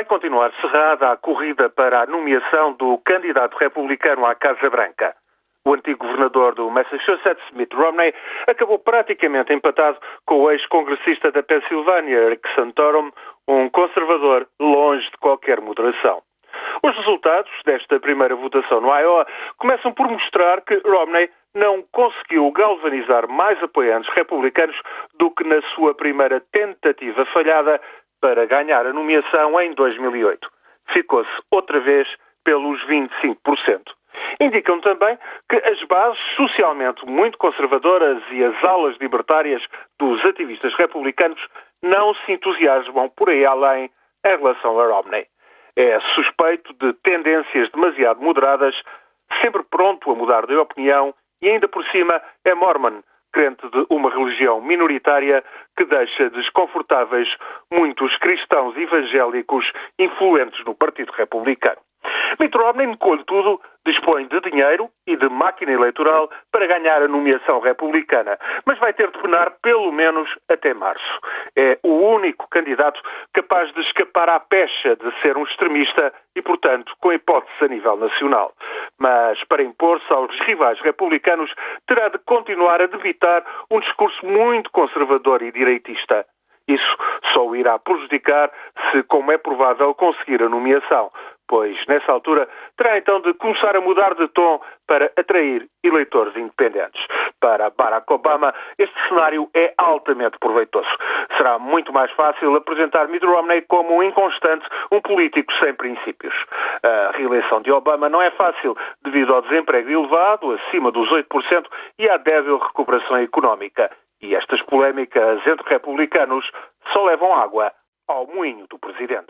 vai continuar cerrada a corrida para a nomeação do candidato republicano à Casa Branca. O antigo governador do Massachusetts, Mitt Romney, acabou praticamente empatado com o ex-congressista da Pensilvânia, Rick Santorum, um conservador longe de qualquer moderação. Os resultados desta primeira votação no Iowa começam por mostrar que Romney não conseguiu galvanizar mais apoiantes republicanos do que na sua primeira tentativa falhada para ganhar a nomeação em 2008. Ficou-se outra vez pelos 25%. Indicam também que as bases socialmente muito conservadoras e as alas libertárias dos ativistas republicanos não se entusiasmam por aí além em relação a Romney. É suspeito de tendências demasiado moderadas, sempre pronto a mudar de opinião e ainda por cima é mormon, crente de uma religião minoritária que deixa desconfortáveis muitos cristãos evangélicos influentes no Partido Republicano. Mitt Romney, tudo, dispõe de dinheiro e de máquina eleitoral para ganhar a nomeação republicana, mas vai ter de penar pelo menos até março. É o único candidato capaz de escapar à pecha de ser um extremista e, portanto, com hipótese a nível nacional. Mas, para impor-se aos rivais republicanos, terá de continuar a debitar um discurso muito conservador e direitista. Isso só o irá prejudicar se, como é provável, conseguir a nomeação pois nessa altura terá então de começar a mudar de tom para atrair eleitores independentes. Para Barack Obama, este cenário é altamente proveitoso. Será muito mais fácil apresentar Mitt Romney como um inconstante, um político sem princípios. A reeleição de Obama não é fácil devido ao desemprego elevado, acima dos 8%, e à débil recuperação económica. E estas polémicas entre republicanos só levam água ao moinho do presidente.